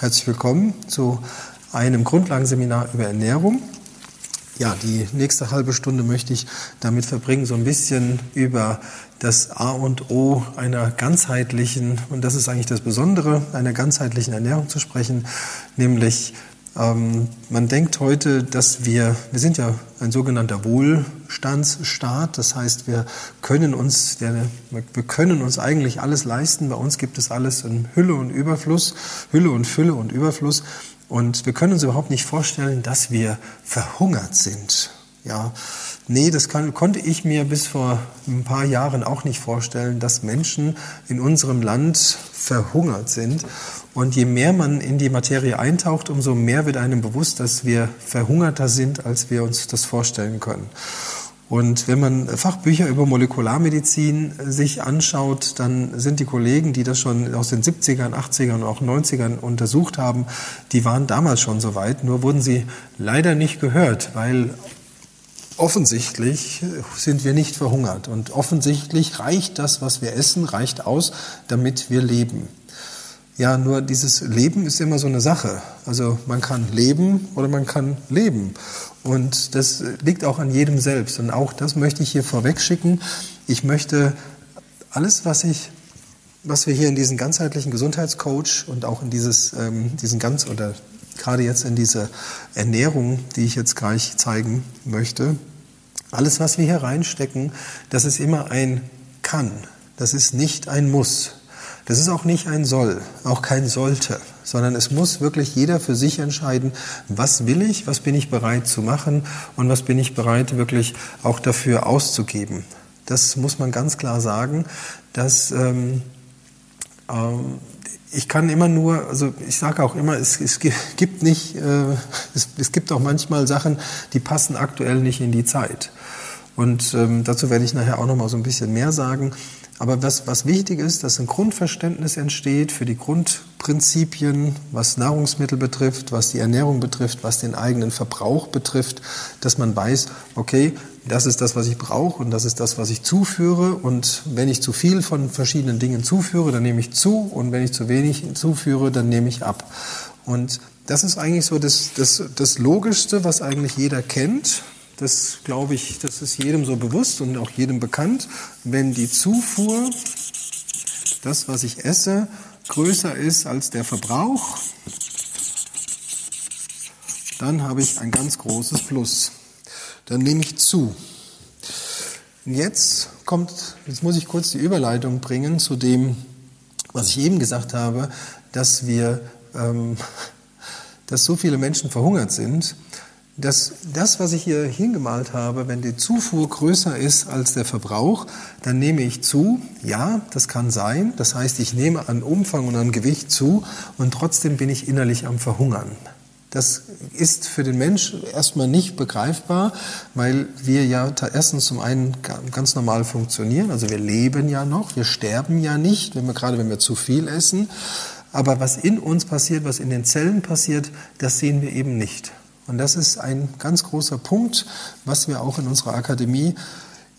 Herzlich willkommen zu einem Grundlagenseminar über Ernährung. Ja, die nächste halbe Stunde möchte ich damit verbringen, so ein bisschen über das A und O einer ganzheitlichen, und das ist eigentlich das Besondere, einer ganzheitlichen Ernährung zu sprechen, nämlich ähm, man denkt heute, dass wir, wir sind ja ein sogenannter Wohlstandsstaat, das heißt, wir können uns, wir können uns eigentlich alles leisten. Bei uns gibt es alles in Hülle und Überfluss, Hülle und Fülle und Überfluss. Und wir können uns überhaupt nicht vorstellen, dass wir verhungert sind. Ja, nee, das kann, konnte ich mir bis vor ein paar Jahren auch nicht vorstellen, dass Menschen in unserem Land verhungert sind. Und je mehr man in die Materie eintaucht, umso mehr wird einem bewusst, dass wir verhungerter sind, als wir uns das vorstellen können. Und wenn man Fachbücher über Molekularmedizin sich anschaut, dann sind die Kollegen, die das schon aus den 70ern, 80ern und auch 90ern untersucht haben, die waren damals schon so weit, nur wurden sie leider nicht gehört, weil offensichtlich sind wir nicht verhungert und offensichtlich reicht das, was wir essen, reicht aus, damit wir leben. Ja, nur dieses Leben ist immer so eine Sache. Also man kann leben oder man kann leben. Und das liegt auch an jedem selbst. Und auch das möchte ich hier vorweg schicken. Ich möchte alles, was ich, was wir hier in diesen ganzheitlichen Gesundheitscoach und auch in dieses, ähm, diesen ganz oder gerade jetzt in diese Ernährung, die ich jetzt gleich zeigen möchte, alles, was wir hier reinstecken, das ist immer ein kann. Das ist nicht ein muss. Das ist auch nicht ein soll, auch kein sollte, sondern es muss wirklich jeder für sich entscheiden, was will ich, was bin ich bereit zu machen und was bin ich bereit wirklich auch dafür auszugeben. Das muss man ganz klar sagen, dass ähm, ähm, ich kann immer nur, also ich sage auch immer, es, es gibt nicht, äh, es, es, gibt auch manchmal Sachen, die passen aktuell nicht in die Zeit. Und ähm, dazu werde ich nachher auch noch mal so ein bisschen mehr sagen. Aber was, was wichtig ist, dass ein Grundverständnis entsteht für die Grundprinzipien, was Nahrungsmittel betrifft, was die Ernährung betrifft, was den eigenen Verbrauch betrifft, dass man weiß, okay, das ist das, was ich brauche und das ist das, was ich zuführe. Und wenn ich zu viel von verschiedenen Dingen zuführe, dann nehme ich zu und wenn ich zu wenig zuführe, dann nehme ich ab. Und das ist eigentlich so das, das, das Logischste, was eigentlich jeder kennt. Das glaube ich, das ist jedem so bewusst und auch jedem bekannt. Wenn die Zufuhr, das, was ich esse, größer ist als der Verbrauch, dann habe ich ein ganz großes Plus. Dann nehme ich zu. Und jetzt kommt, jetzt muss ich kurz die Überleitung bringen zu dem, was ich eben gesagt habe, dass wir, ähm, dass so viele Menschen verhungert sind dass das, was ich hier hingemalt habe, wenn die Zufuhr größer ist als der Verbrauch, dann nehme ich zu. Ja, das kann sein. Das heißt, ich nehme an Umfang und an Gewicht zu und trotzdem bin ich innerlich am Verhungern. Das ist für den Mensch erstmal nicht begreifbar, weil wir ja erstens zum einen ganz normal funktionieren, also wir leben ja noch, wir sterben ja nicht, wenn wir, gerade wenn wir zu viel essen. Aber was in uns passiert, was in den Zellen passiert, das sehen wir eben nicht. Und das ist ein ganz großer Punkt, was wir auch in unserer Akademie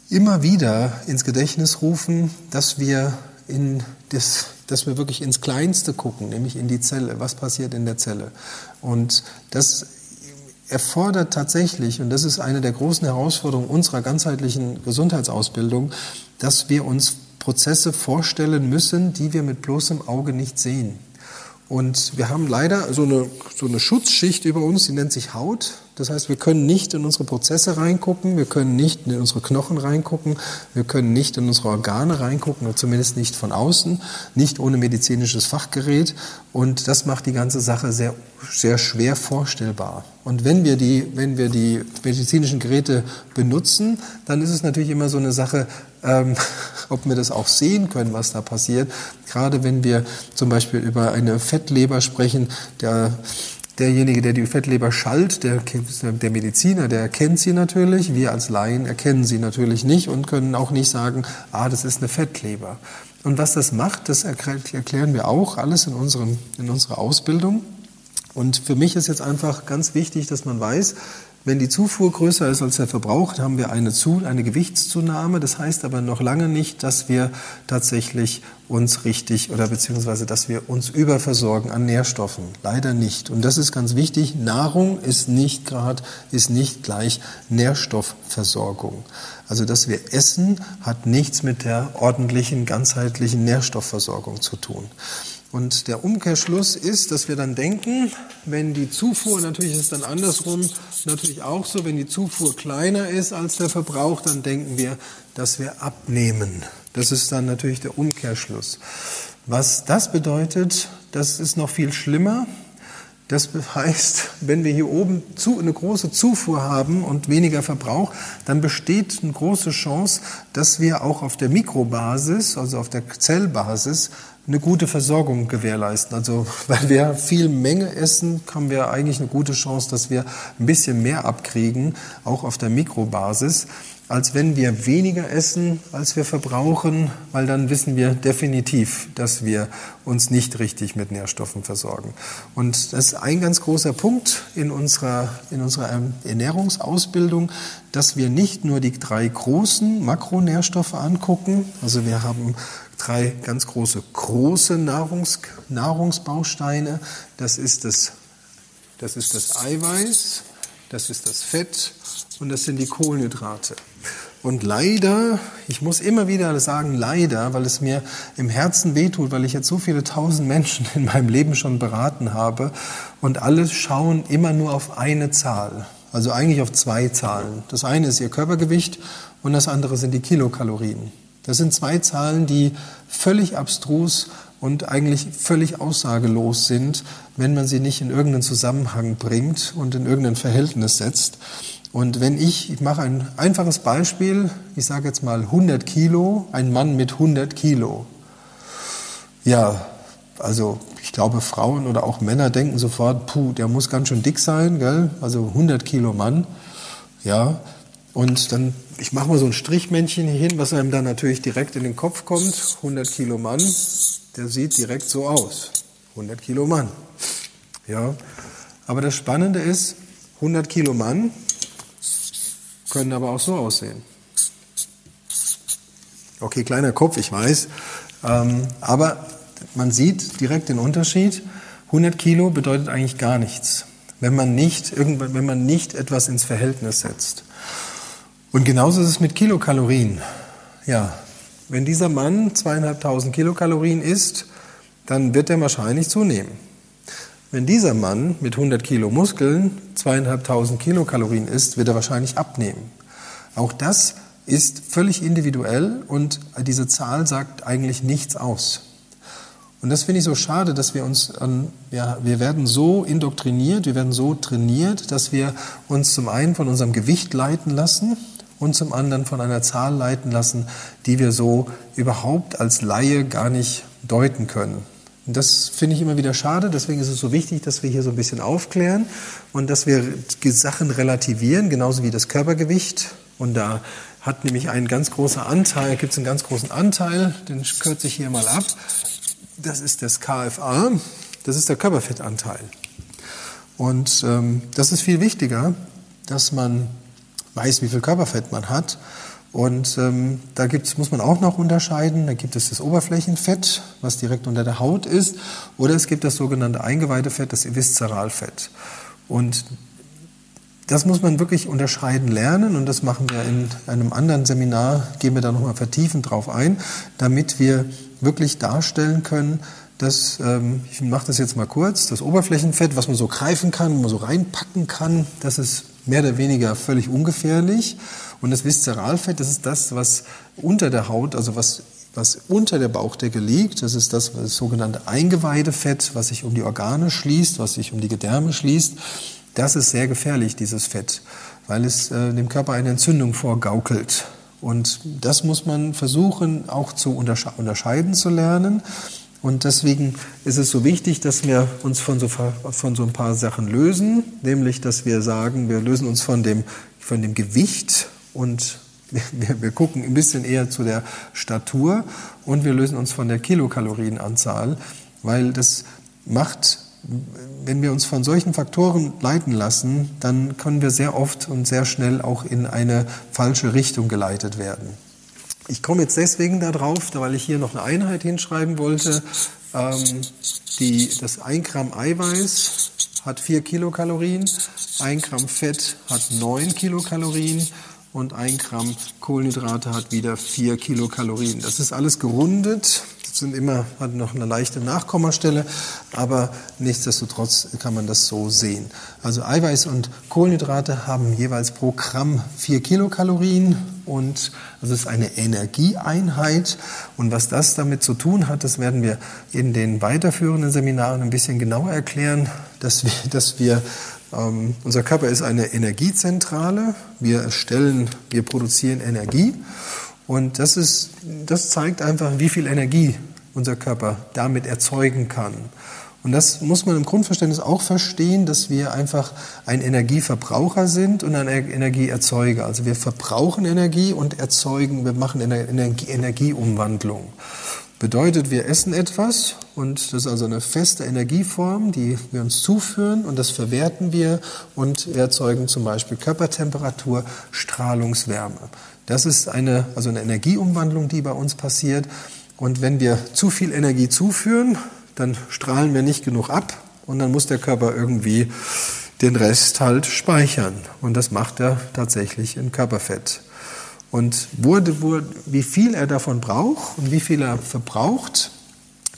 immer wieder ins Gedächtnis rufen, dass wir in das, dass wir wirklich ins Kleinste gucken, nämlich in die Zelle. Was passiert in der Zelle? Und das erfordert tatsächlich, und das ist eine der großen Herausforderungen unserer ganzheitlichen Gesundheitsausbildung, dass wir uns Prozesse vorstellen müssen, die wir mit bloßem Auge nicht sehen. Und wir haben leider so eine, so eine Schutzschicht über uns, die nennt sich Haut. Das heißt, wir können nicht in unsere Prozesse reingucken, wir können nicht in unsere Knochen reingucken, wir können nicht in unsere Organe reingucken, zumindest nicht von außen, nicht ohne medizinisches Fachgerät. Und das macht die ganze Sache sehr, sehr schwer vorstellbar. Und wenn wir, die, wenn wir die medizinischen Geräte benutzen, dann ist es natürlich immer so eine Sache, ähm, ob wir das auch sehen können, was da passiert. Gerade wenn wir zum Beispiel über eine Fettleber sprechen, der Derjenige, der die Fettleber schallt, der, der Mediziner, der erkennt sie natürlich. Wir als Laien erkennen sie natürlich nicht und können auch nicht sagen, ah, das ist eine Fettleber. Und was das macht, das erklären wir auch alles in, unseren, in unserer Ausbildung. Und für mich ist jetzt einfach ganz wichtig, dass man weiß, Wenn die Zufuhr größer ist als der Verbrauch, haben wir eine, Zu eine Gewichtszunahme. Das heißt aber noch lange nicht, dass wir tatsächlich uns richtig oder beziehungsweise, dass wir uns überversorgen an Nährstoffen. Leider nicht. Und das ist ganz wichtig. Nahrung ist nicht gerade, ist nicht gleich Nährstoffversorgung. Also, dass wir essen, hat nichts mit der ordentlichen, ganzheitlichen Nährstoffversorgung zu tun. Und der Umkehrschluss ist, dass wir dann denken, wenn die Zufuhr, natürlich ist es dann andersrum, natürlich auch so, wenn die Zufuhr kleiner ist als der Verbrauch, dann denken wir, dass wir abnehmen. Das ist dann natürlich der Umkehrschluss. Was das bedeutet, das ist noch viel schlimmer. Das heißt, wenn wir hier oben zu, eine große Zufuhr haben und weniger Verbrauch, dann besteht eine große Chance, dass wir auch auf der Mikrobasis, also auf der Zellbasis, eine gute Versorgung gewährleisten. Also weil wir viel Menge essen, haben wir eigentlich eine gute Chance, dass wir ein bisschen mehr abkriegen, auch auf der Mikrobasis, als wenn wir weniger essen, als wir verbrauchen, weil dann wissen wir definitiv, dass wir uns nicht richtig mit Nährstoffen versorgen. Und das ist ein ganz großer Punkt in unserer, in unserer Ernährungsausbildung, dass wir nicht nur die drei großen Makronährstoffe angucken, also wir haben drei ganz große, große Nahrungs, Nahrungsbausteine. Das ist das, das ist das Eiweiß, das ist das Fett und das sind die Kohlenhydrate. Und leider, ich muss immer wieder sagen leider, weil es mir im Herzen wehtut, weil ich jetzt so viele tausend Menschen in meinem Leben schon beraten habe und alle schauen immer nur auf eine Zahl. Also eigentlich auf zwei Zahlen. Das eine ist ihr Körpergewicht und das andere sind die Kilokalorien. Das sind zwei Zahlen, die völlig abstrus und eigentlich völlig aussagelos sind, wenn man sie nicht in irgendeinen Zusammenhang bringt und in irgendein Verhältnis setzt. Und wenn ich, ich mache ein einfaches Beispiel, ich sage jetzt mal 100 Kilo, ein Mann mit 100 Kilo. Ja, also ich glaube, Frauen oder auch Männer denken sofort, puh, der muss ganz schön dick sein, gell? Also 100 Kilo Mann. Ja, und dann, ich mache mal so ein Strichmännchen hier hin, was einem dann natürlich direkt in den Kopf kommt. 100 Kilo Mann, der sieht direkt so aus. 100 Kilo Mann. Ja. Aber das Spannende ist, 100 Kilo Mann können aber auch so aussehen. Okay, kleiner Kopf, ich weiß. Ähm, aber man sieht direkt den Unterschied. 100 Kilo bedeutet eigentlich gar nichts, wenn man nicht, wenn man nicht etwas ins Verhältnis setzt. Und genauso ist es mit Kilokalorien. Ja, wenn dieser Mann zweieinhalbtausend Kilokalorien isst, dann wird er wahrscheinlich zunehmen. Wenn dieser Mann mit 100 Kilo Muskeln zweieinhalbtausend Kilokalorien isst, wird er wahrscheinlich abnehmen. Auch das ist völlig individuell und diese Zahl sagt eigentlich nichts aus. Und das finde ich so schade, dass wir uns an, ja, wir werden so indoktriniert, wir werden so trainiert, dass wir uns zum einen von unserem Gewicht leiten lassen und zum anderen von einer Zahl leiten lassen, die wir so überhaupt als Laie gar nicht deuten können. Und das finde ich immer wieder schade. Deswegen ist es so wichtig, dass wir hier so ein bisschen aufklären und dass wir Sachen relativieren, genauso wie das Körpergewicht. Und da hat nämlich ein ganz großer Anteil, gibt es einen ganz großen Anteil, den kürze ich hier mal ab. Das ist das KFA, das ist der Körperfettanteil. Und ähm, das ist viel wichtiger, dass man weiß, wie viel Körperfett man hat. Und ähm, da gibt's, muss man auch noch unterscheiden. Da gibt es das Oberflächenfett, was direkt unter der Haut ist, oder es gibt das sogenannte Eingeweidefett, das Viszeralfett. Und das muss man wirklich unterscheiden lernen und das machen wir in einem anderen Seminar, gehen wir da nochmal vertiefend drauf ein, damit wir wirklich darstellen können, dass, ähm, ich mache das jetzt mal kurz, das Oberflächenfett, was man so greifen kann, wo man so reinpacken kann, das ist mehr oder weniger völlig ungefährlich. Und das Viszeralfett, das ist das, was unter der Haut, also was, was unter der Bauchdecke liegt. Das ist das, das sogenannte Eingeweidefett, was sich um die Organe schließt, was sich um die Gedärme schließt. Das ist sehr gefährlich, dieses Fett, weil es äh, dem Körper eine Entzündung vorgaukelt. Und das muss man versuchen auch zu untersche unterscheiden zu lernen. Und deswegen ist es so wichtig, dass wir uns von so, von so ein paar Sachen lösen, nämlich dass wir sagen, wir lösen uns von dem, von dem Gewicht und wir, wir gucken ein bisschen eher zu der Statur und wir lösen uns von der Kilokalorienanzahl, weil das macht wenn wir uns von solchen Faktoren leiten lassen, dann können wir sehr oft und sehr schnell auch in eine falsche Richtung geleitet werden. Ich komme jetzt deswegen darauf, weil ich hier noch eine Einheit hinschreiben wollte. Ähm, die, das 1 Gramm Eiweiß hat 4 Kilokalorien, 1 Gramm Fett hat 9 Kilokalorien und 1 Gramm Kohlenhydrate hat wieder 4 Kilokalorien. Das ist alles gerundet sind immer, hat noch eine leichte Nachkommastelle, aber nichtsdestotrotz kann man das so sehen. Also Eiweiß und Kohlenhydrate haben jeweils pro Gramm 4 Kilokalorien und das ist eine Energieeinheit. Und was das damit zu tun hat, das werden wir in den weiterführenden Seminaren ein bisschen genauer erklären, dass wir, dass wir ähm, unser Körper ist eine Energiezentrale. Wir stellen, wir produzieren Energie und das, ist, das zeigt einfach, wie viel Energie unser Körper damit erzeugen kann. Und das muss man im Grundverständnis auch verstehen, dass wir einfach ein Energieverbraucher sind und ein Energieerzeuger. Also wir verbrauchen Energie und erzeugen, wir machen eine Energie, Energieumwandlung. Bedeutet, wir essen etwas und das ist also eine feste Energieform, die wir uns zuführen und das verwerten wir und erzeugen zum Beispiel Körpertemperatur, Strahlungswärme. Das ist eine, also eine Energieumwandlung, die bei uns passiert. Und wenn wir zu viel Energie zuführen, dann strahlen wir nicht genug ab und dann muss der Körper irgendwie den Rest halt speichern. Und das macht er tatsächlich in Körperfett. Und wo, wo, wie viel er davon braucht und wie viel er verbraucht,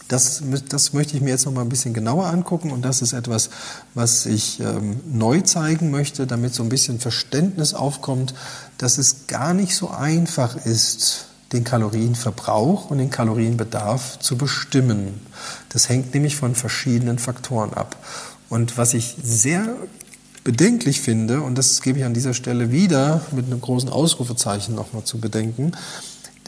das, das möchte ich mir jetzt noch mal ein bisschen genauer angucken und das ist etwas, was ich ähm, neu zeigen möchte, damit so ein bisschen Verständnis aufkommt, dass es gar nicht so einfach ist, den Kalorienverbrauch und den Kalorienbedarf zu bestimmen. Das hängt nämlich von verschiedenen Faktoren ab. Und was ich sehr bedenklich finde, und das gebe ich an dieser Stelle wieder mit einem großen Ausrufezeichen nochmal zu bedenken,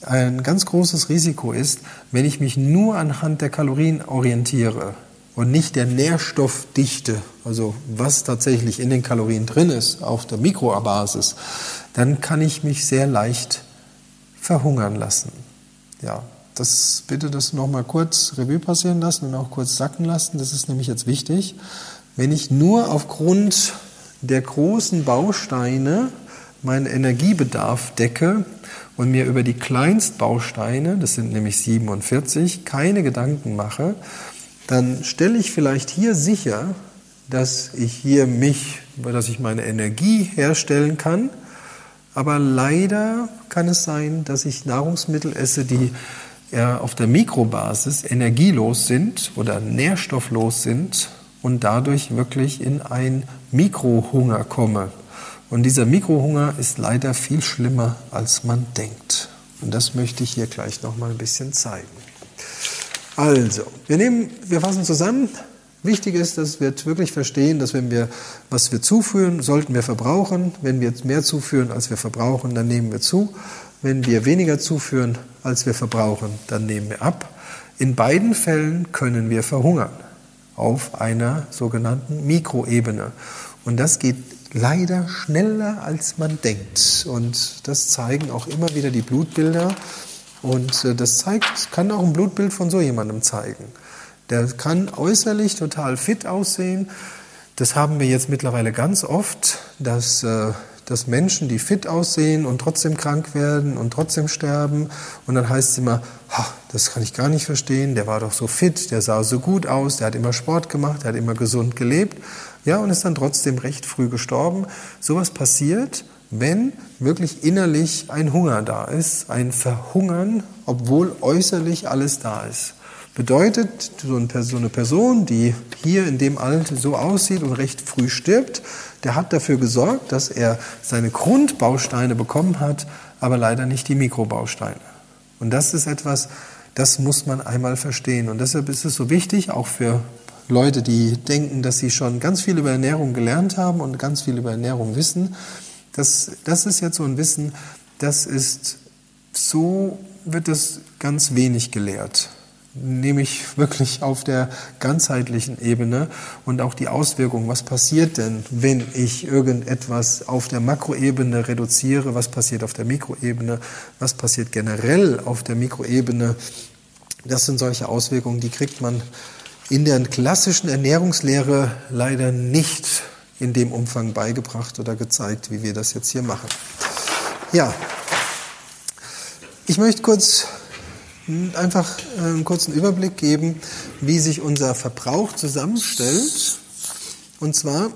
ein ganz großes Risiko ist, wenn ich mich nur anhand der Kalorien orientiere und nicht der Nährstoffdichte, also was tatsächlich in den Kalorien drin ist, auf der Mikrobasis, dann kann ich mich sehr leicht verhungern lassen. Ja, das bitte das nochmal kurz Revue passieren lassen und auch kurz sacken lassen. Das ist nämlich jetzt wichtig. Wenn ich nur aufgrund der großen Bausteine meinen Energiebedarf decke und mir über die Kleinstbausteine, das sind nämlich 47, keine Gedanken mache, dann stelle ich vielleicht hier sicher, dass ich hier mich, dass ich meine Energie herstellen kann. Aber leider kann es sein, dass ich Nahrungsmittel esse, die auf der Mikrobasis energielos sind oder nährstofflos sind und dadurch wirklich in ein Mikrohunger komme. Und dieser Mikrohunger ist leider viel schlimmer, als man denkt. Und das möchte ich hier gleich noch mal ein bisschen zeigen. Also, wir nehmen, wir fassen zusammen. Wichtig ist, dass wir wirklich verstehen, dass wenn wir, was wir zuführen, sollten wir verbrauchen. Wenn wir mehr zuführen, als wir verbrauchen, dann nehmen wir zu. Wenn wir weniger zuführen, als wir verbrauchen, dann nehmen wir ab. In beiden Fällen können wir verhungern auf einer sogenannten Mikroebene. Und das geht leider schneller, als man denkt. Und das zeigen auch immer wieder die Blutbilder. Und äh, das zeigt, kann auch ein Blutbild von so jemandem zeigen. Der kann äußerlich total fit aussehen. Das haben wir jetzt mittlerweile ganz oft, dass, äh, dass Menschen, die fit aussehen und trotzdem krank werden und trotzdem sterben. Und dann heißt es immer, das kann ich gar nicht verstehen, der war doch so fit, der sah so gut aus, der hat immer Sport gemacht, der hat immer gesund gelebt ja, und ist dann trotzdem recht früh gestorben. Sowas passiert, wenn wirklich innerlich ein Hunger da ist, ein Verhungern, obwohl äußerlich alles da ist. Bedeutet, so eine Person, die hier in dem Alter so aussieht und recht früh stirbt, der hat dafür gesorgt, dass er seine Grundbausteine bekommen hat, aber leider nicht die Mikrobausteine. Und das ist etwas, das muss man einmal verstehen. Und deshalb ist es so wichtig, auch für Leute, die denken, dass sie schon ganz viel über Ernährung gelernt haben und ganz viel über Ernährung wissen. Das, das ist jetzt so ein Wissen, das ist, so wird es ganz wenig gelehrt. Nämlich wirklich auf der ganzheitlichen Ebene und auch die Auswirkungen. Was passiert denn, wenn ich irgendetwas auf der Makroebene reduziere? Was passiert auf der Mikroebene? Was passiert generell auf der Mikroebene? Das sind solche Auswirkungen, die kriegt man in der klassischen Ernährungslehre leider nicht in dem Umfang beigebracht oder gezeigt, wie wir das jetzt hier machen. Ja, ich möchte kurz einfach einen kurzen Überblick geben, wie sich unser Verbrauch zusammenstellt. Und zwar,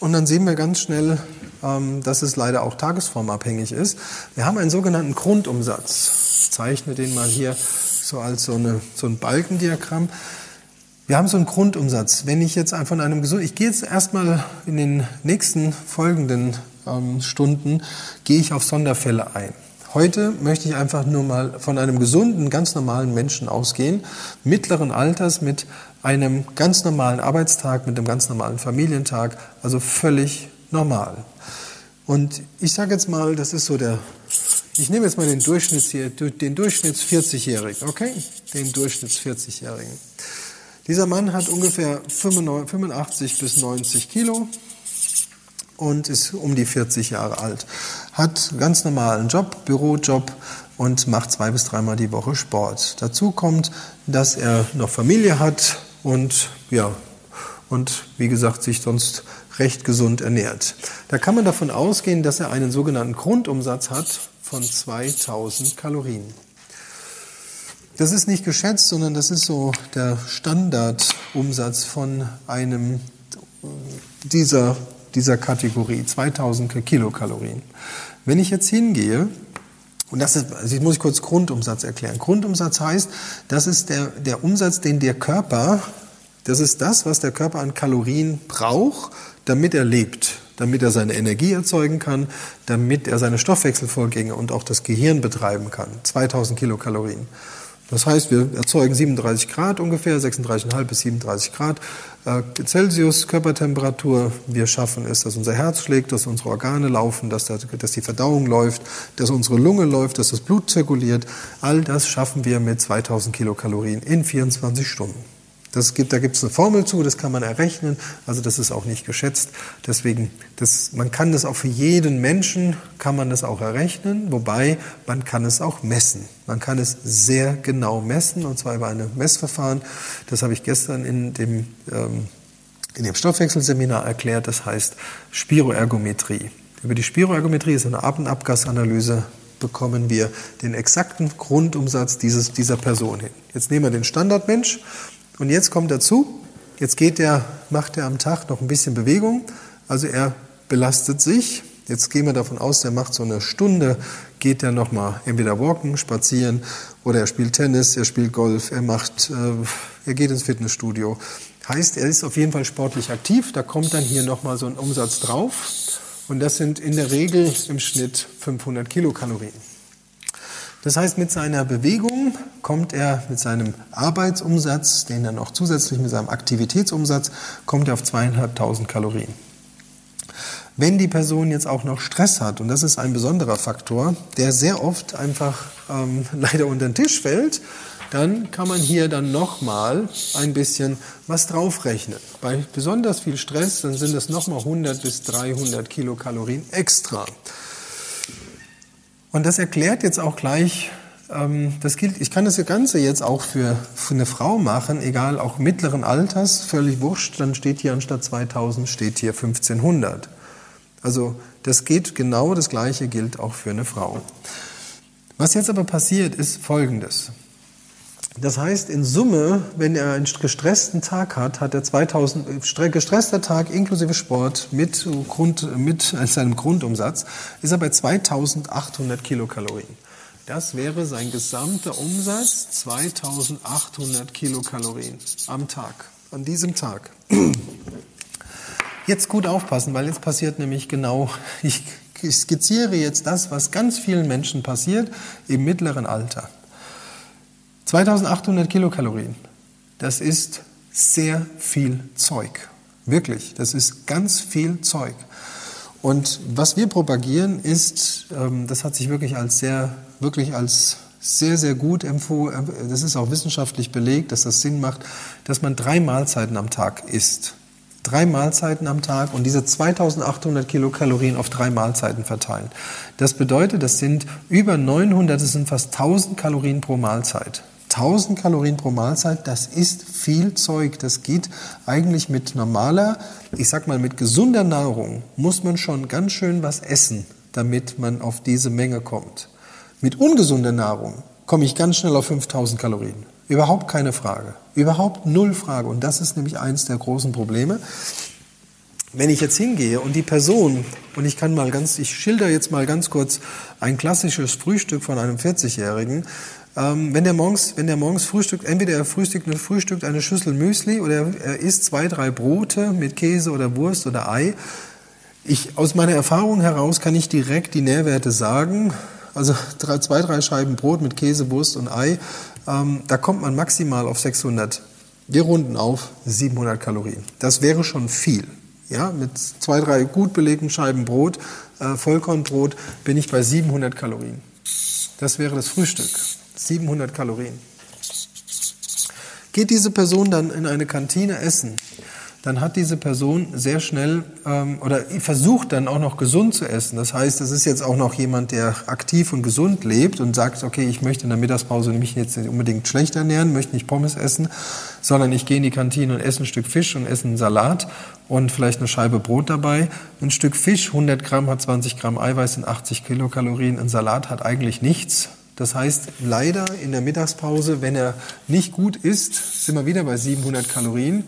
und dann sehen wir ganz schnell, ähm, dass es leider auch tagesformabhängig ist. Wir haben einen sogenannten Grundumsatz. Ich zeichne den mal hier so als so, eine, so ein Balkendiagramm. Wir haben so einen Grundumsatz. Wenn ich jetzt von einem gesunden, ich gehe jetzt erstmal in den nächsten folgenden ähm, Stunden, gehe ich auf Sonderfälle ein. Heute möchte ich einfach nur mal von einem gesunden, ganz normalen Menschen ausgehen, mittleren Alters mit einem ganz normalen Arbeitstag, mit einem ganz normalen Familientag, also völlig normal. Und ich sage jetzt mal, das ist so der, ich nehme jetzt mal den Durchschnitts hier, den Durchschnitts 40-Jährigen, okay? Den Durchschnitts 40-Jährigen. Dieser Mann hat ungefähr 85 bis 90 Kilo und ist um die 40 Jahre alt. Hat ganz normalen Job, Bürojob und macht zwei bis dreimal die Woche Sport. Dazu kommt, dass er noch Familie hat und ja, und wie gesagt, sich sonst recht gesund ernährt. Da kann man davon ausgehen, dass er einen sogenannten Grundumsatz hat von 2000 Kalorien. Das ist nicht geschätzt, sondern das ist so der Standardumsatz von einem dieser, dieser Kategorie, 2000 Kilokalorien. Wenn ich jetzt hingehe, und das ist, also muss ich kurz Grundumsatz erklären. Grundumsatz heißt, das ist der, der Umsatz, den der Körper, das ist das, was der Körper an Kalorien braucht, damit er lebt, damit er seine Energie erzeugen kann, damit er seine Stoffwechselvorgänge und auch das Gehirn betreiben kann. 2000 Kilokalorien. Das heißt, wir erzeugen 37 Grad ungefähr, 36,5 bis 37 Grad äh, Celsius Körpertemperatur. Wir schaffen es, dass unser Herz schlägt, dass unsere Organe laufen, dass, dass die Verdauung läuft, dass unsere Lunge läuft, dass das Blut zirkuliert. All das schaffen wir mit 2000 Kilokalorien in 24 Stunden. Das gibt, da gibt es eine Formel zu, das kann man errechnen, also das ist auch nicht geschätzt. Deswegen, das, man kann das auch für jeden Menschen, kann man das auch errechnen, wobei man kann es auch messen. Man kann es sehr genau messen, und zwar über ein Messverfahren. Das habe ich gestern in dem, ähm, in dem Stoffwechselseminar erklärt, das heißt Spiroergometrie. Über die Spiroergometrie ist eine Ab- und Abgasanalyse bekommen wir den exakten Grundumsatz dieses, dieser Person hin. Jetzt nehmen wir den Standardmensch und jetzt kommt dazu, jetzt geht er, macht er am Tag noch ein bisschen Bewegung, also er belastet sich. Jetzt gehen wir davon aus, er macht so eine Stunde, geht er nochmal entweder walken, spazieren oder er spielt Tennis, er spielt Golf, er macht, äh, er geht ins Fitnessstudio. Heißt, er ist auf jeden Fall sportlich aktiv, da kommt dann hier nochmal so ein Umsatz drauf und das sind in der Regel im Schnitt 500 Kilokalorien. Das heißt, mit seiner Bewegung kommt er mit seinem Arbeitsumsatz, den er noch zusätzlich mit seinem Aktivitätsumsatz, kommt er auf zweieinhalbtausend Kalorien. Wenn die Person jetzt auch noch Stress hat, und das ist ein besonderer Faktor, der sehr oft einfach ähm, leider unter den Tisch fällt, dann kann man hier dann nochmal ein bisschen was draufrechnen. Bei besonders viel Stress, dann sind es nochmal 100 bis 300 Kilokalorien extra. Und das erklärt jetzt auch gleich, ähm, das gilt, ich kann das Ganze jetzt auch für, für eine Frau machen, egal, auch mittleren Alters, völlig wurscht, dann steht hier anstatt 2000, steht hier 1500. Also das geht genau, das Gleiche gilt auch für eine Frau. Was jetzt aber passiert, ist Folgendes. Das heißt, in Summe, wenn er einen gestressten Tag hat, hat er 2000, gestresster Tag inklusive Sport mit, Grund, mit seinem Grundumsatz, ist er bei 2800 Kilokalorien. Das wäre sein gesamter Umsatz, 2800 Kilokalorien am Tag, an diesem Tag. Jetzt gut aufpassen, weil jetzt passiert nämlich genau, ich skizziere jetzt das, was ganz vielen Menschen passiert im mittleren Alter. 2800 Kilokalorien, das ist sehr viel Zeug. Wirklich, das ist ganz viel Zeug. Und was wir propagieren ist, ähm, das hat sich wirklich als sehr, wirklich als sehr, sehr gut empfohlen, das ist auch wissenschaftlich belegt, dass das Sinn macht, dass man drei Mahlzeiten am Tag isst. Drei Mahlzeiten am Tag und diese 2800 Kilokalorien auf drei Mahlzeiten verteilen. Das bedeutet, das sind über 900, das sind fast 1000 Kalorien pro Mahlzeit. 1000 Kalorien pro Mahlzeit, das ist viel Zeug. Das geht eigentlich mit normaler, ich sag mal mit gesunder Nahrung, muss man schon ganz schön was essen, damit man auf diese Menge kommt. Mit ungesunder Nahrung komme ich ganz schnell auf 5000 Kalorien. Überhaupt keine Frage. Überhaupt null Frage. Und das ist nämlich eins der großen Probleme. Wenn ich jetzt hingehe und die Person, und ich kann mal ganz, ich schilder jetzt mal ganz kurz ein klassisches Frühstück von einem 40-Jährigen, ähm, wenn der morgens, wenn der morgens frühstückt, entweder er frühstückt, frühstückt eine Schüssel Müsli oder er isst zwei, drei Brote mit Käse oder Wurst oder Ei. Ich, aus meiner Erfahrung heraus kann ich direkt die Nährwerte sagen. Also drei, zwei, drei Scheiben Brot mit Käse, Wurst und Ei, ähm, da kommt man maximal auf 600. Wir runden auf 700 Kalorien. Das wäre schon viel. Ja, mit zwei, drei gut belegten Scheiben Brot, äh, Vollkornbrot, bin ich bei 700 Kalorien. Das wäre das Frühstück. 700 Kalorien. Geht diese Person dann in eine Kantine essen, dann hat diese Person sehr schnell ähm, oder versucht dann auch noch gesund zu essen. Das heißt, es ist jetzt auch noch jemand, der aktiv und gesund lebt und sagt, okay, ich möchte in der Mittagspause mich jetzt nicht unbedingt schlecht ernähren, möchte nicht Pommes essen, sondern ich gehe in die Kantine und esse ein Stück Fisch und esse einen Salat und vielleicht eine Scheibe Brot dabei. Ein Stück Fisch, 100 Gramm, hat 20 Gramm Eiweiß und 80 Kilokalorien. Ein Salat hat eigentlich nichts. Das heißt, leider in der Mittagspause, wenn er nicht gut isst, sind wir wieder bei 700 Kalorien.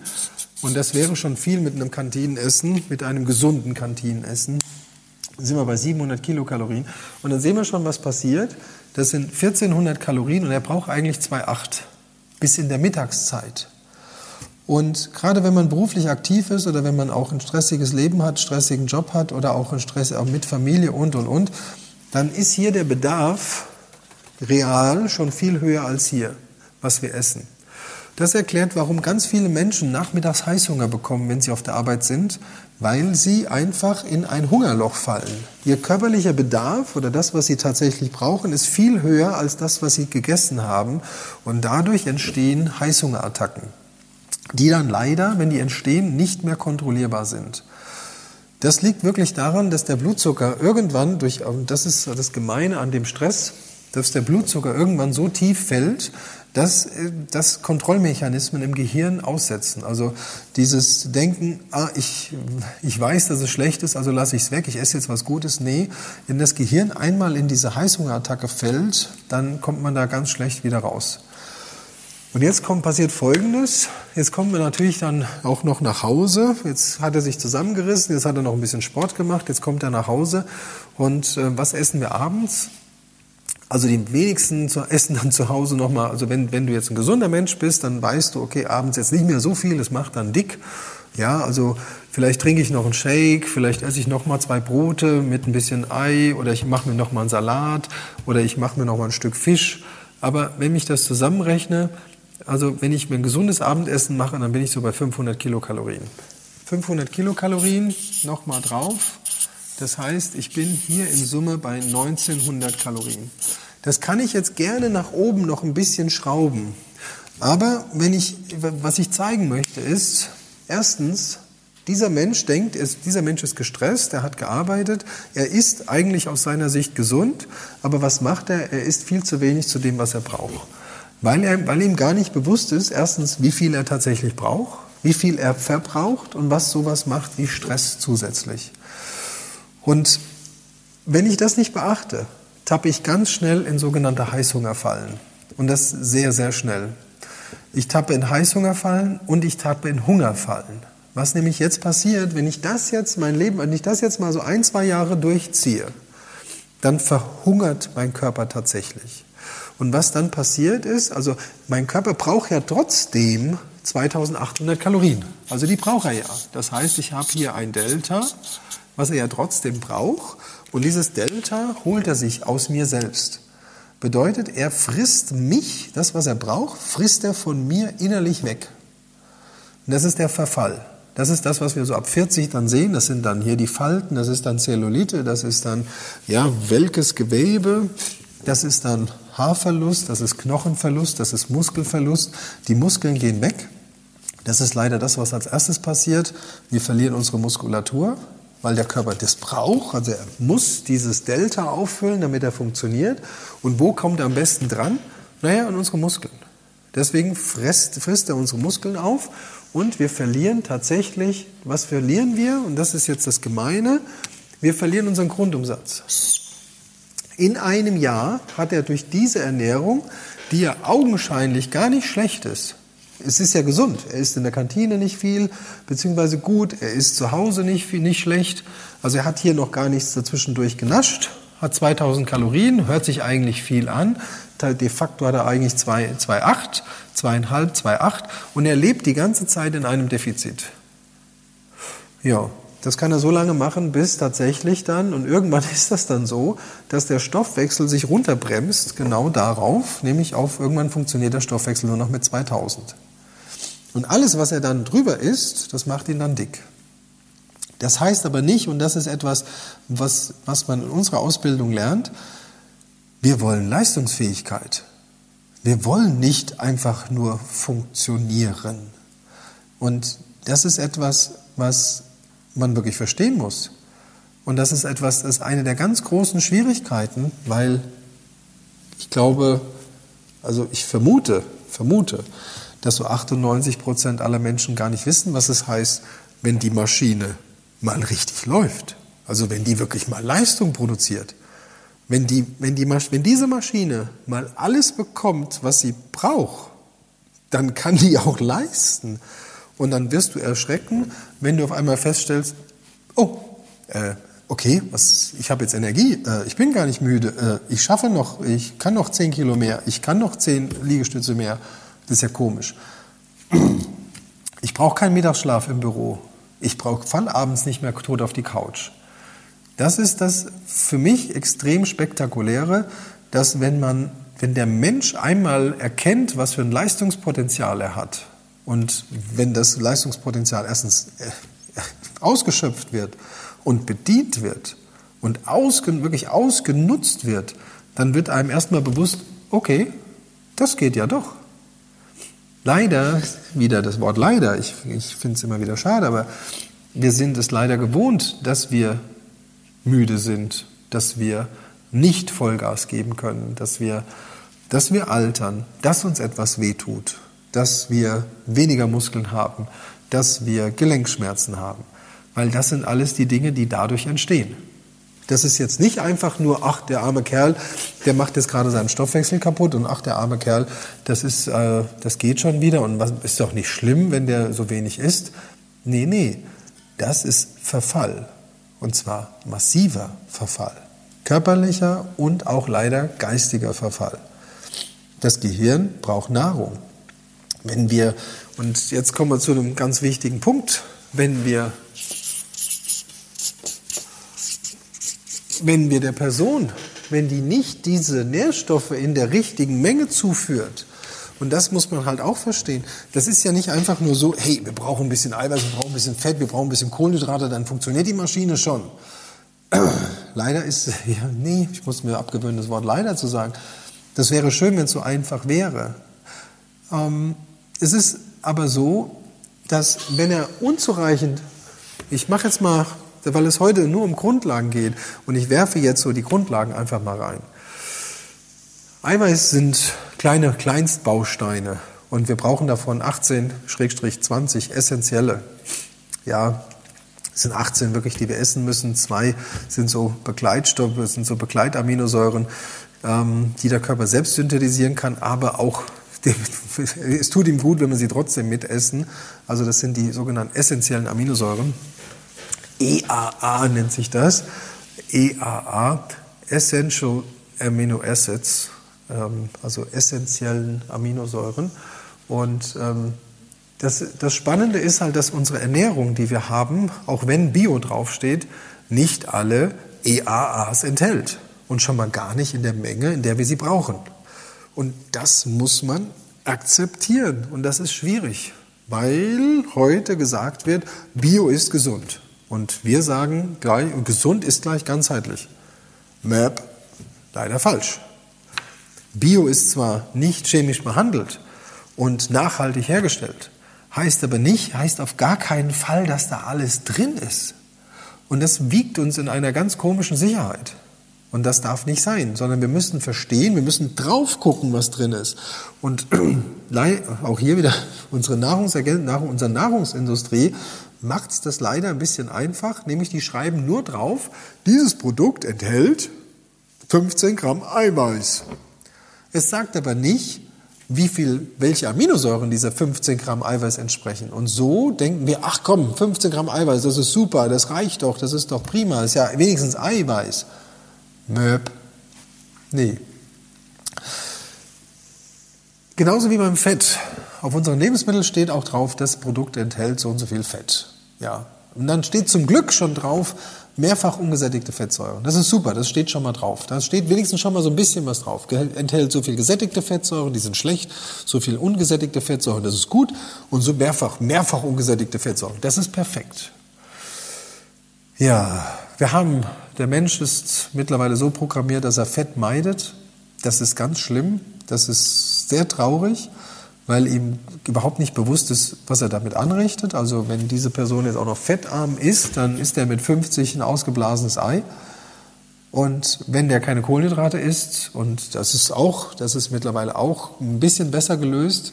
Und das wäre schon viel mit einem Kantinenessen, mit einem gesunden Kantinenessen. Sind wir bei 700 Kilokalorien. Und dann sehen wir schon, was passiert. Das sind 1400 Kalorien und er braucht eigentlich 2,8 bis in der Mittagszeit. Und gerade wenn man beruflich aktiv ist oder wenn man auch ein stressiges Leben hat, stressigen Job hat oder auch, ein Stress, mit Familie und, und, und, dann ist hier der Bedarf real schon viel höher als hier, was wir essen. Das erklärt, warum ganz viele Menschen nachmittags Heißhunger bekommen, wenn sie auf der Arbeit sind, weil sie einfach in ein Hungerloch fallen. Ihr körperlicher Bedarf oder das, was sie tatsächlich brauchen, ist viel höher als das, was sie gegessen haben. Und dadurch entstehen Heißhungerattacken, die dann leider, wenn die entstehen, nicht mehr kontrollierbar sind. Das liegt wirklich daran, dass der Blutzucker irgendwann durch, das ist das Gemeine an dem Stress, dass der Blutzucker irgendwann so tief fällt, dass, äh, dass Kontrollmechanismen im Gehirn aussetzen. Also dieses Denken, ah, ich, ich weiß, dass es schlecht ist, also lasse ich es weg, ich esse jetzt was Gutes. Nee, wenn das Gehirn einmal in diese Heißhungerattacke fällt, dann kommt man da ganz schlecht wieder raus. Und jetzt kommt, passiert Folgendes. Jetzt kommt man natürlich dann auch noch nach Hause. Jetzt hat er sich zusammengerissen, jetzt hat er noch ein bisschen Sport gemacht, jetzt kommt er nach Hause. Und äh, was essen wir abends? Also die wenigsten essen dann zu Hause nochmal, also wenn, wenn du jetzt ein gesunder Mensch bist, dann weißt du, okay, abends jetzt nicht mehr so viel, es macht dann dick. Ja, also vielleicht trinke ich noch einen Shake, vielleicht esse ich nochmal zwei Brote mit ein bisschen Ei oder ich mache mir nochmal einen Salat oder ich mache mir nochmal ein Stück Fisch. Aber wenn ich das zusammenrechne, also wenn ich mir ein gesundes Abendessen mache, dann bin ich so bei 500 Kilokalorien. 500 Kilokalorien nochmal drauf. Das heißt, ich bin hier in Summe bei 1900 Kalorien. Das kann ich jetzt gerne nach oben noch ein bisschen schrauben. Aber wenn ich, was ich zeigen möchte, ist, erstens, dieser Mensch denkt, dieser Mensch ist gestresst, er hat gearbeitet, er ist eigentlich aus seiner Sicht gesund, aber was macht er? Er isst viel zu wenig zu dem, was er braucht. Weil, er, weil ihm gar nicht bewusst ist, erstens, wie viel er tatsächlich braucht, wie viel er verbraucht und was sowas macht wie Stress zusätzlich. Und wenn ich das nicht beachte, tappe ich ganz schnell in sogenannte Heißhungerfallen. Und das sehr, sehr schnell. Ich tappe in Heißhungerfallen und ich tappe in Hungerfallen. Was nämlich jetzt passiert, wenn ich das jetzt mein Leben, wenn ich das jetzt mal so ein, zwei Jahre durchziehe, dann verhungert mein Körper tatsächlich. Und was dann passiert ist, also mein Körper braucht ja trotzdem 2800 Kalorien. Also die braucht er ja. Das heißt, ich habe hier ein Delta, was er ja trotzdem braucht. Und dieses Delta holt er sich aus mir selbst. Bedeutet, er frisst mich, das, was er braucht, frisst er von mir innerlich weg. Und das ist der Verfall. Das ist das, was wir so ab 40 dann sehen. Das sind dann hier die Falten, das ist dann Zellulite, das ist dann ja welkes Gewebe, das ist dann Haarverlust, das ist Knochenverlust, das ist Muskelverlust. Die Muskeln gehen weg. Das ist leider das, was als erstes passiert. Wir verlieren unsere Muskulatur weil der Körper das braucht. Also er muss dieses Delta auffüllen, damit er funktioniert. Und wo kommt er am besten dran? Naja, an unsere Muskeln. Deswegen frisst, frisst er unsere Muskeln auf und wir verlieren tatsächlich, was verlieren wir? Und das ist jetzt das Gemeine, wir verlieren unseren Grundumsatz. In einem Jahr hat er durch diese Ernährung, die ja augenscheinlich gar nicht schlecht ist, es ist ja gesund. Er isst in der Kantine nicht viel, beziehungsweise gut. Er isst zu Hause nicht viel, nicht schlecht. Also er hat hier noch gar nichts dazwischendurch genascht, hat 2000 Kalorien, hört sich eigentlich viel an. De facto hat er eigentlich 2,8, 2,5, 2,8 und er lebt die ganze Zeit in einem Defizit. Ja, das kann er so lange machen, bis tatsächlich dann, und irgendwann ist das dann so, dass der Stoffwechsel sich runterbremst, genau darauf, nämlich auf, irgendwann funktioniert der Stoffwechsel nur noch mit 2000. Und alles, was er dann drüber isst, das macht ihn dann dick. Das heißt aber nicht, und das ist etwas, was, was man in unserer Ausbildung lernt, wir wollen Leistungsfähigkeit. Wir wollen nicht einfach nur funktionieren. Und das ist etwas, was man wirklich verstehen muss. Und das ist etwas, das ist eine der ganz großen Schwierigkeiten, weil ich glaube, also ich vermute, vermute, dass so 98 Prozent aller Menschen gar nicht wissen, was es heißt, wenn die Maschine mal richtig läuft. Also wenn die wirklich mal Leistung produziert. Wenn, die, wenn, die, wenn diese Maschine mal alles bekommt, was sie braucht, dann kann die auch leisten. Und dann wirst du erschrecken, wenn du auf einmal feststellst, oh, äh, okay, was, ich habe jetzt Energie, äh, ich bin gar nicht müde, äh, ich schaffe noch, ich kann noch 10 Kilo mehr, ich kann noch 10 Liegestütze mehr. Das ist ja komisch. Ich brauche keinen Mittagsschlaf im Büro. Ich brauche fall abends nicht mehr tot auf die Couch. Das ist das für mich extrem spektakuläre, dass wenn man, wenn der Mensch einmal erkennt, was für ein Leistungspotenzial er hat und wenn das Leistungspotenzial erstens äh, ausgeschöpft wird und bedient wird und ausgen, wirklich ausgenutzt wird, dann wird einem erstmal bewusst, okay, das geht ja doch. Leider, wieder das Wort leider, ich, ich finde es immer wieder schade, aber wir sind es leider gewohnt, dass wir müde sind, dass wir nicht Vollgas geben können, dass wir, dass wir altern, dass uns etwas wehtut, dass wir weniger Muskeln haben, dass wir Gelenkschmerzen haben. Weil das sind alles die Dinge, die dadurch entstehen. Das ist jetzt nicht einfach nur, ach, der arme Kerl, der macht jetzt gerade seinen Stoffwechsel kaputt und ach, der arme Kerl, das ist, äh, das geht schon wieder und was ist doch nicht schlimm, wenn der so wenig isst. Nee, nee, das ist Verfall und zwar massiver Verfall, körperlicher und auch leider geistiger Verfall. Das Gehirn braucht Nahrung. Wenn wir und jetzt kommen wir zu einem ganz wichtigen Punkt, wenn wir wenn wir der Person, wenn die nicht diese Nährstoffe in der richtigen Menge zuführt, und das muss man halt auch verstehen. Das ist ja nicht einfach nur so, hey, wir brauchen ein bisschen Eiweiß, wir brauchen ein bisschen Fett, wir brauchen ein bisschen Kohlenhydrate, dann funktioniert die Maschine schon. Leider ist, ja, nee, ich muss mir abgewöhnen, das Wort leider zu sagen. Das wäre schön, wenn es so einfach wäre. Ähm, es ist aber so, dass wenn er unzureichend, ich mache jetzt mal weil es heute nur um Grundlagen geht. Und ich werfe jetzt so die Grundlagen einfach mal rein. Eiweiß sind kleine Kleinstbausteine und wir brauchen davon 18-20 essentielle. Ja, es sind 18 wirklich, die wir essen müssen. Zwei sind so Begleitstoffe, sind so Begleitaminosäuren, ähm, die der Körper selbst synthetisieren kann, aber auch es tut ihm gut, wenn wir sie trotzdem mitessen. Also das sind die sogenannten essentiellen Aminosäuren. EAA nennt sich das. EAA, Essential Amino Acids, ähm, also essentiellen Aminosäuren. Und ähm, das, das Spannende ist halt, dass unsere Ernährung, die wir haben, auch wenn Bio draufsteht, nicht alle EAAs enthält. Und schon mal gar nicht in der Menge, in der wir sie brauchen. Und das muss man akzeptieren. Und das ist schwierig, weil heute gesagt wird, Bio ist gesund. Und wir sagen gleich, gesund ist gleich ganzheitlich. MAP, leider falsch. Bio ist zwar nicht chemisch behandelt und nachhaltig hergestellt, heißt aber nicht, heißt auf gar keinen Fall, dass da alles drin ist. Und das wiegt uns in einer ganz komischen Sicherheit. Und das darf nicht sein, sondern wir müssen verstehen, wir müssen drauf gucken, was drin ist. Und auch hier wieder unsere, Nahrungsergänzung, unsere Nahrungsindustrie macht das leider ein bisschen einfach, nämlich die schreiben nur drauf, dieses Produkt enthält 15 Gramm Eiweiß. Es sagt aber nicht, wie viel, welche Aminosäuren dieser 15 Gramm Eiweiß entsprechen. Und so denken wir, ach komm, 15 Gramm Eiweiß, das ist super, das reicht doch, das ist doch prima, ist ja wenigstens Eiweiß. Möb. Nee. Genauso wie beim Fett. Auf unseren Lebensmitteln steht auch drauf, das Produkt enthält so und so viel Fett. Ja. Und dann steht zum Glück schon drauf, mehrfach ungesättigte Fettsäuren. Das ist super, das steht schon mal drauf. Da steht wenigstens schon mal so ein bisschen was drauf. Enthält so viel gesättigte Fettsäuren, die sind schlecht, so viel ungesättigte Fettsäuren, das ist gut. Und so mehrfach, mehrfach ungesättigte Fettsäuren, das ist perfekt. Ja, wir haben, der Mensch ist mittlerweile so programmiert, dass er Fett meidet. Das ist ganz schlimm. Das ist sehr traurig, weil ihm überhaupt nicht bewusst ist, was er damit anrichtet. Also wenn diese Person jetzt auch noch fettarm ist, dann ist er mit 50 ein ausgeblasenes Ei. Und wenn der keine Kohlenhydrate isst, und das ist auch, das ist mittlerweile auch ein bisschen besser gelöst,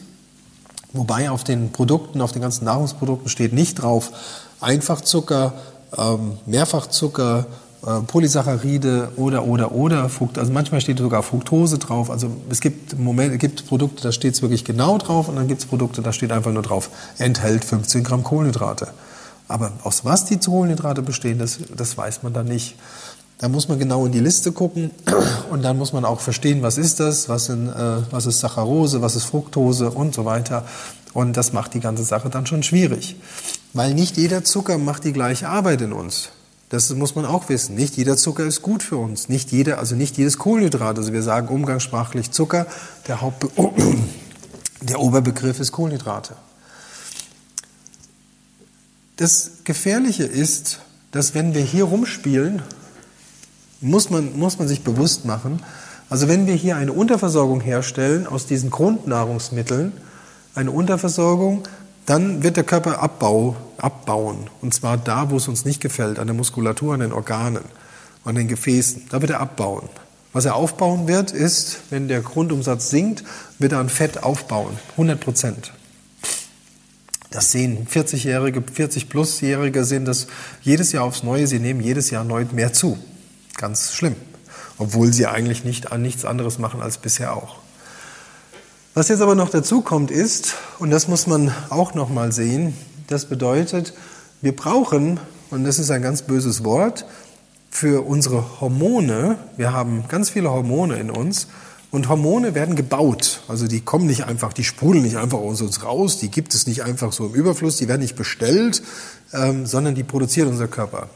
wobei auf den Produkten, auf den ganzen Nahrungsprodukten steht nicht drauf Einfachzucker, ähm, Mehrfachzucker, Polysaccharide oder, oder, oder, Fruct, also manchmal steht sogar Fructose drauf. Also es gibt, Moment, gibt Produkte, da steht es wirklich genau drauf und dann gibt es Produkte, da steht einfach nur drauf, enthält 15 Gramm Kohlenhydrate. Aber aus was die Kohlenhydrate bestehen, das, das weiß man dann nicht. Da muss man genau in die Liste gucken und dann muss man auch verstehen, was ist das, was, sind, äh, was ist Saccharose, was ist Fructose und so weiter. Und das macht die ganze Sache dann schon schwierig. Weil nicht jeder Zucker macht die gleiche Arbeit in uns. Das muss man auch wissen. Nicht jeder Zucker ist gut für uns. Nicht jeder, also nicht jedes Kohlenhydrat. Also wir sagen umgangssprachlich Zucker. Der, Hauptbe der Oberbegriff ist Kohlenhydrate. Das Gefährliche ist, dass wenn wir hier rumspielen, muss man, muss man sich bewusst machen, also wenn wir hier eine Unterversorgung herstellen aus diesen Grundnahrungsmitteln, eine Unterversorgung, dann wird der Körper Abbau, abbauen. Und zwar da, wo es uns nicht gefällt, an der Muskulatur, an den Organen, an den Gefäßen. Da wird er abbauen. Was er aufbauen wird, ist, wenn der Grundumsatz sinkt, wird er an Fett aufbauen. 100 Prozent. Das sehen 40-Jährige, 40-Plus-Jährige sehen das jedes Jahr aufs Neue. Sie nehmen jedes Jahr neu mehr zu. Ganz schlimm. Obwohl sie eigentlich nicht an nichts anderes machen als bisher auch. Was jetzt aber noch dazu kommt ist, und das muss man auch noch mal sehen, das bedeutet, wir brauchen, und das ist ein ganz böses Wort, für unsere Hormone, wir haben ganz viele Hormone in uns, und Hormone werden gebaut. Also die kommen nicht einfach, die sprudeln nicht einfach aus uns raus, die gibt es nicht einfach so im Überfluss, die werden nicht bestellt, ähm, sondern die produziert unser Körper.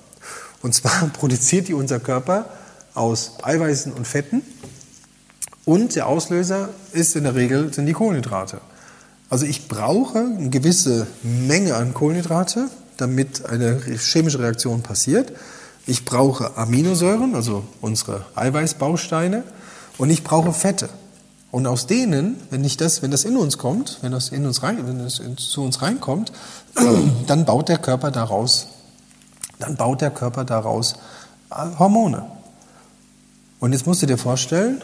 Und zwar produziert die unser Körper aus Eiweißen und Fetten und der Auslöser ist in der Regel sind die Kohlenhydrate. Also ich brauche eine gewisse Menge an Kohlenhydrate, damit eine chemische Reaktion passiert. Ich brauche Aminosäuren, also unsere Eiweißbausteine, und ich brauche Fette. Und aus denen, wenn ich das, wenn das in uns kommt, wenn das in uns rein, wenn das zu uns reinkommt, dann baut der Körper daraus, dann baut der Körper daraus Hormone. Und jetzt musst du dir vorstellen,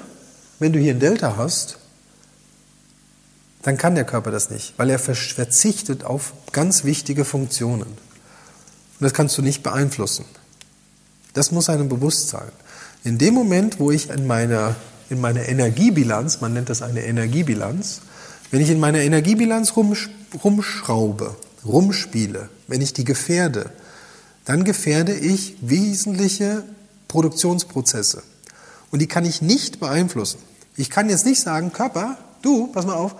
wenn du hier ein Delta hast, dann kann der Körper das nicht, weil er verzichtet auf ganz wichtige Funktionen. Und das kannst du nicht beeinflussen. Das muss einem bewusst sein. In dem Moment, wo ich in meiner, in meiner Energiebilanz, man nennt das eine Energiebilanz, wenn ich in meiner Energiebilanz rumschraube, rumspiele, wenn ich die gefährde, dann gefährde ich wesentliche Produktionsprozesse. Und die kann ich nicht beeinflussen. Ich kann jetzt nicht sagen, Körper, du, pass mal auf,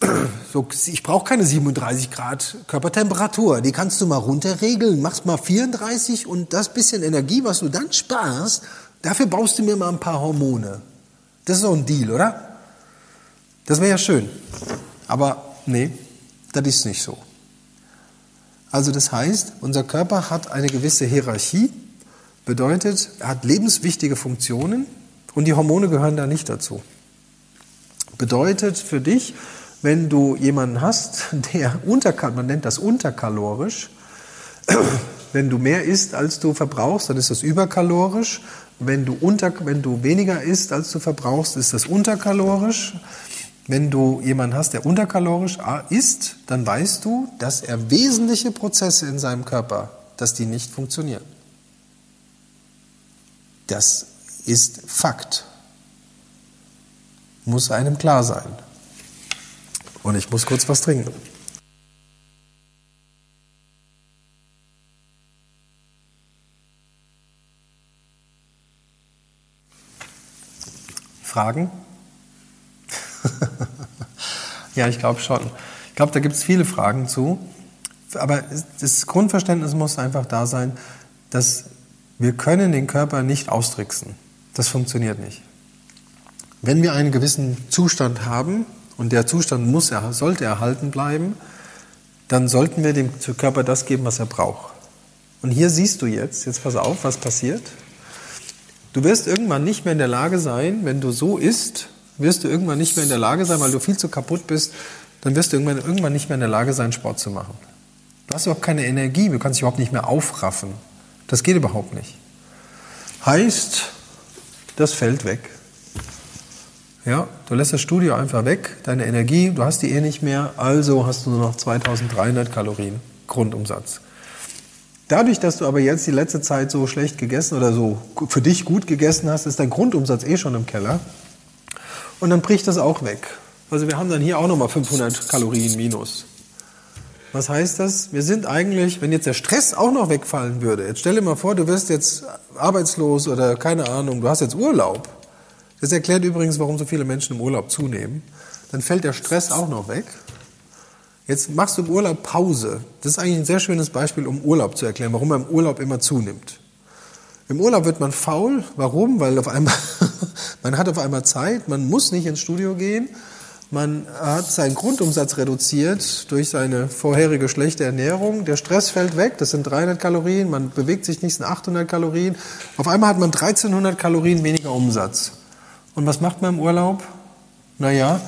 so, ich brauche keine 37 Grad Körpertemperatur, die kannst du mal runterregeln, machst mal 34 und das bisschen Energie, was du dann sparst, dafür baust du mir mal ein paar Hormone. Das ist auch ein Deal, oder? Das wäre ja schön. Aber nee, das ist nicht so. Also das heißt, unser Körper hat eine gewisse Hierarchie, bedeutet, er hat lebenswichtige Funktionen, und die Hormone gehören da nicht dazu. Bedeutet für dich, wenn du jemanden hast, der unter, man nennt das unterkalorisch, wenn du mehr isst, als du verbrauchst, dann ist das überkalorisch. Wenn du, unter, wenn du weniger isst, als du verbrauchst, ist das unterkalorisch. Wenn du jemanden hast, der unterkalorisch isst, dann weißt du, dass er wesentliche Prozesse in seinem Körper, dass die nicht funktionieren. Das ist Fakt. Muss einem klar sein. Und ich muss kurz was trinken. Fragen? ja, ich glaube schon. Ich glaube, da gibt es viele Fragen zu. Aber das Grundverständnis muss einfach da sein, dass wir können den Körper nicht austricksen. Das funktioniert nicht. Wenn wir einen gewissen Zustand haben, und der Zustand muss, sollte erhalten bleiben, dann sollten wir dem Körper das geben, was er braucht. Und hier siehst du jetzt, jetzt pass auf, was passiert. Du wirst irgendwann nicht mehr in der Lage sein, wenn du so isst, wirst du irgendwann nicht mehr in der Lage sein, weil du viel zu kaputt bist, dann wirst du irgendwann, irgendwann nicht mehr in der Lage sein, Sport zu machen. Du hast überhaupt keine Energie, du kannst dich überhaupt nicht mehr aufraffen. Das geht überhaupt nicht. Heißt, das fällt weg. Ja, du lässt das Studio einfach weg, deine Energie, du hast die eh nicht mehr, also hast du nur noch 2300 Kalorien Grundumsatz. Dadurch, dass du aber jetzt die letzte Zeit so schlecht gegessen oder so für dich gut gegessen hast, ist dein Grundumsatz eh schon im Keller. Und dann bricht das auch weg. Also wir haben dann hier auch nochmal 500 Kalorien minus. Was heißt das? Wir sind eigentlich, wenn jetzt der Stress auch noch wegfallen würde, jetzt stell dir mal vor, du wirst jetzt arbeitslos oder keine Ahnung, du hast jetzt Urlaub. Das erklärt übrigens, warum so viele Menschen im Urlaub zunehmen. Dann fällt der Stress auch noch weg. Jetzt machst du im Urlaub Pause. Das ist eigentlich ein sehr schönes Beispiel, um Urlaub zu erklären, warum man im Urlaub immer zunimmt. Im Urlaub wird man faul. Warum? Weil auf einmal, man hat auf einmal Zeit, man muss nicht ins Studio gehen, man hat seinen Grundumsatz reduziert durch seine vorherige schlechte Ernährung. Der Stress fällt weg, das sind 300 Kalorien, man bewegt sich nicht, sind 800 Kalorien. Auf einmal hat man 1300 Kalorien weniger Umsatz. Und was macht man im Urlaub? Naja,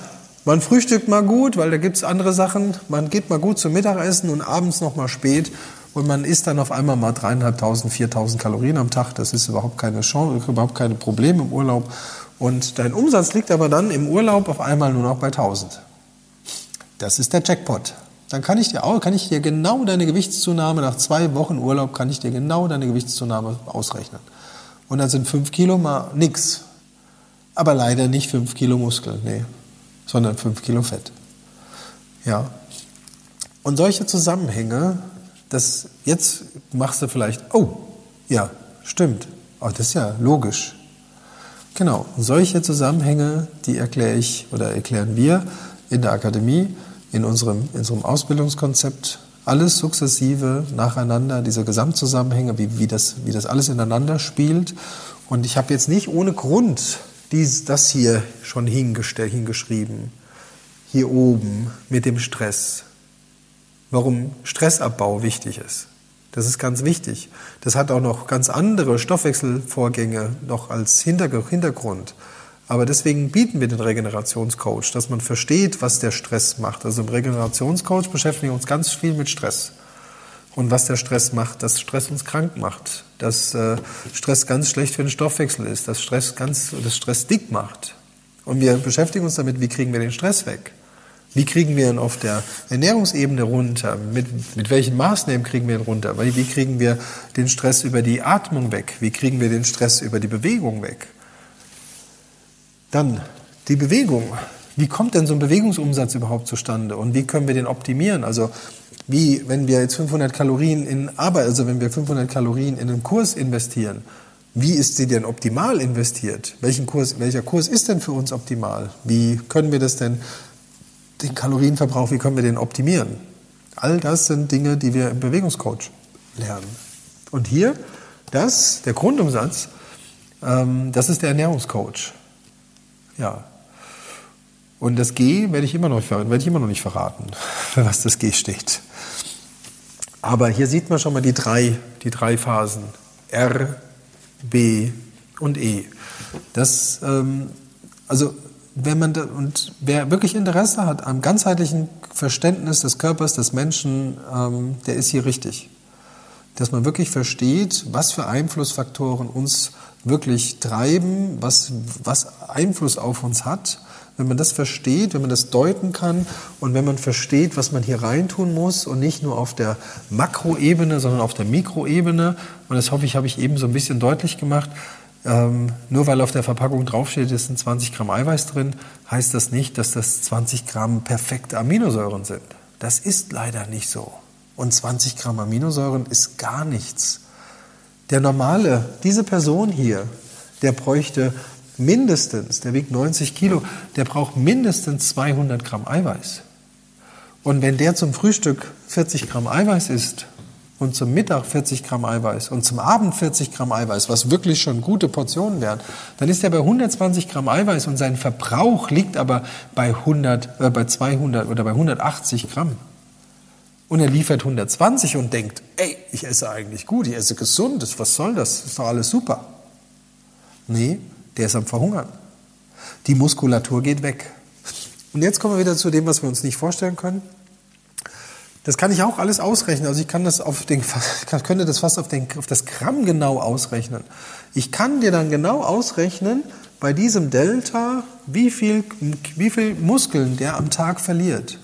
man frühstückt mal gut, weil da gibt es andere Sachen. Man geht mal gut zum Mittagessen und abends noch mal spät. Und man isst dann auf einmal mal dreieinhalbtausend, viertausend Kalorien am Tag. Das ist überhaupt keine Chance, überhaupt keine Probleme im Urlaub. Und dein Umsatz liegt aber dann im Urlaub auf einmal nur noch bei 1000. Das ist der Jackpot. Dann kann ich dir auch, kann ich dir genau deine Gewichtszunahme nach zwei Wochen Urlaub kann ich dir genau deine Gewichtszunahme ausrechnen. Und dann sind fünf Kilo mal nix. Aber leider nicht fünf Kilo Muskeln. Nee, sondern 5 Kilo Fett. Ja. Und solche Zusammenhänge, das jetzt machst du vielleicht, oh, ja, stimmt. Oh, das ist ja logisch. Genau, solche Zusammenhänge, die erkläre ich oder erklären wir in der Akademie, in unserem, in unserem Ausbildungskonzept. Alles sukzessive, nacheinander, diese Gesamtzusammenhänge, wie, wie, das, wie das alles ineinander spielt. Und ich habe jetzt nicht ohne Grund dies, das hier schon hingeschrieben, hier oben mit dem Stress. Warum Stressabbau wichtig ist. Das ist ganz wichtig. Das hat auch noch ganz andere Stoffwechselvorgänge noch als Hintergrund. Aber deswegen bieten wir den Regenerationscoach, dass man versteht, was der Stress macht. Also im Regenerationscoach beschäftigen wir uns ganz viel mit Stress und was der Stress macht, dass Stress uns krank macht, dass äh, Stress ganz schlecht für den Stoffwechsel ist, dass Stress ganz, dass Stress dick macht. Und wir beschäftigen uns damit, wie kriegen wir den Stress weg? Wie kriegen wir ihn auf der Ernährungsebene runter? Mit, mit welchen Maßnahmen kriegen wir ihn runter? Wie kriegen wir den Stress über die Atmung weg? Wie kriegen wir den Stress über die Bewegung weg? Dann die Bewegung. Wie kommt denn so ein Bewegungsumsatz überhaupt zustande? Und wie können wir den optimieren? Also wie wenn wir jetzt 500 Kalorien in Arbeit, also wenn wir 500 Kalorien in einen Kurs investieren, wie ist sie denn optimal investiert? Welchen Kurs, welcher Kurs ist denn für uns optimal? Wie können wir das denn, den Kalorienverbrauch, wie können wir den optimieren? All das sind Dinge, die wir im Bewegungscoach lernen. Und hier, das, der Grundumsatz, ähm, das ist der Ernährungscoach. Ja. Und das G werde ich immer noch, werde ich immer noch nicht verraten, für was das G steht. Aber hier sieht man schon mal die drei, die drei Phasen. R, B und E. Das, ähm, also wenn man da, und wer wirklich Interesse hat am ganzheitlichen Verständnis des Körpers des Menschen, ähm, der ist hier richtig. dass man wirklich versteht, was für Einflussfaktoren uns wirklich treiben, was, was Einfluss auf uns hat. Wenn man das versteht, wenn man das deuten kann und wenn man versteht, was man hier reintun muss und nicht nur auf der Makroebene, sondern auf der Mikroebene. Und das hoffe ich, habe ich eben so ein bisschen deutlich gemacht. Ähm, nur weil auf der Verpackung draufsteht, es sind 20 Gramm Eiweiß drin, heißt das nicht, dass das 20 Gramm perfekte Aminosäuren sind. Das ist leider nicht so. Und 20 Gramm Aminosäuren ist gar nichts. Der normale, diese Person hier, der bräuchte mindestens, der wiegt 90 Kilo, der braucht mindestens 200 Gramm Eiweiß. Und wenn der zum Frühstück 40 Gramm Eiweiß isst und zum Mittag 40 Gramm Eiweiß und zum Abend 40 Gramm Eiweiß, was wirklich schon gute Portionen wären, dann ist er bei 120 Gramm Eiweiß und sein Verbrauch liegt aber bei 100, äh, bei 200 oder bei 180 Gramm und er liefert 120 und denkt, ey, ich esse eigentlich gut, ich esse gesund, was soll das? Ist doch alles super. Nee, der ist am Verhungern. Die Muskulatur geht weg. Und jetzt kommen wir wieder zu dem, was wir uns nicht vorstellen können. Das kann ich auch alles ausrechnen. Also ich kann das auf den, könnte das fast auf, den, auf das Gramm genau ausrechnen. Ich kann dir dann genau ausrechnen, bei diesem Delta, wie viel, wie viel Muskeln der am Tag verliert.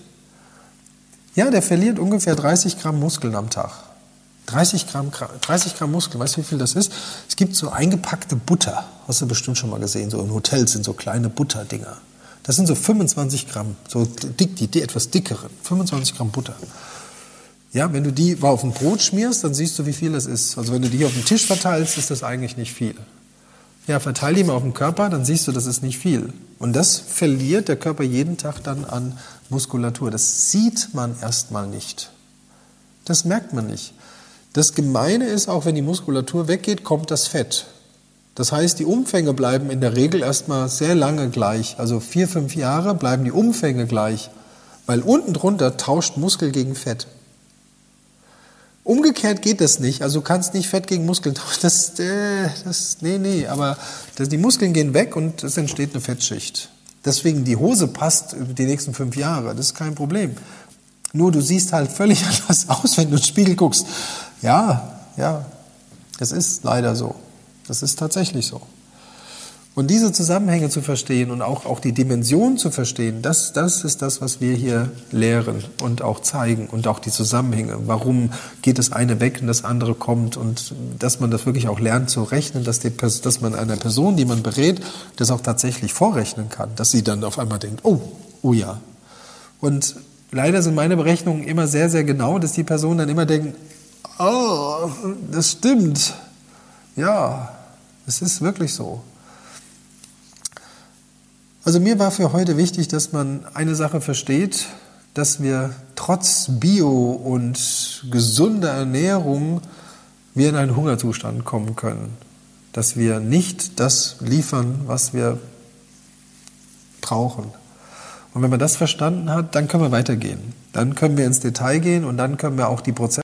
Ja, der verliert ungefähr 30 Gramm Muskeln am Tag. 30 Gramm, 30 Gramm Muskeln, weißt du, wie viel das ist? Es gibt so eingepackte Butter, hast du bestimmt schon mal gesehen, so in Hotels sind so kleine Butterdinger. Das sind so 25 Gramm, so dick, die, die etwas dickeren, 25 Gramm Butter. Ja, wenn du die auf ein Brot schmierst, dann siehst du, wie viel das ist. Also wenn du die auf den Tisch verteilst, ist das eigentlich nicht viel. Ja, verteile die mal auf den Körper, dann siehst du, das ist nicht viel. Und das verliert der Körper jeden Tag dann an Muskulatur. Das sieht man erstmal nicht. Das merkt man nicht. Das Gemeine ist, auch wenn die Muskulatur weggeht, kommt das Fett. Das heißt, die Umfänge bleiben in der Regel erstmal sehr lange gleich. Also vier, fünf Jahre bleiben die Umfänge gleich. Weil unten drunter tauscht Muskel gegen Fett. Umgekehrt geht das nicht. Also du kannst nicht Fett gegen Muskeln tauschen. Das, äh, das, nee, nee. Aber das, die Muskeln gehen weg und es entsteht eine Fettschicht. Deswegen die Hose passt die nächsten fünf Jahre. Das ist kein Problem. Nur du siehst halt völlig anders aus, wenn du in den Spiegel guckst. Ja, ja. Das ist leider so. Das ist tatsächlich so. Und diese Zusammenhänge zu verstehen und auch, auch die Dimension zu verstehen, das, das ist das, was wir hier lehren und auch zeigen und auch die Zusammenhänge. Warum geht das eine weg und das andere kommt und dass man das wirklich auch lernt zu rechnen, dass, die, dass man einer Person, die man berät, das auch tatsächlich vorrechnen kann, dass sie dann auf einmal denkt, oh, oh ja. Und leider sind meine Berechnungen immer sehr, sehr genau, dass die Personen dann immer denken, oh, das stimmt. Ja, es ist wirklich so. Also mir war für heute wichtig, dass man eine Sache versteht, dass wir trotz Bio und gesunder Ernährung wir in einen Hungerzustand kommen können. Dass wir nicht das liefern, was wir brauchen. Und wenn man das verstanden hat, dann können wir weitergehen. Dann können wir ins Detail gehen und dann können wir auch die Prozesse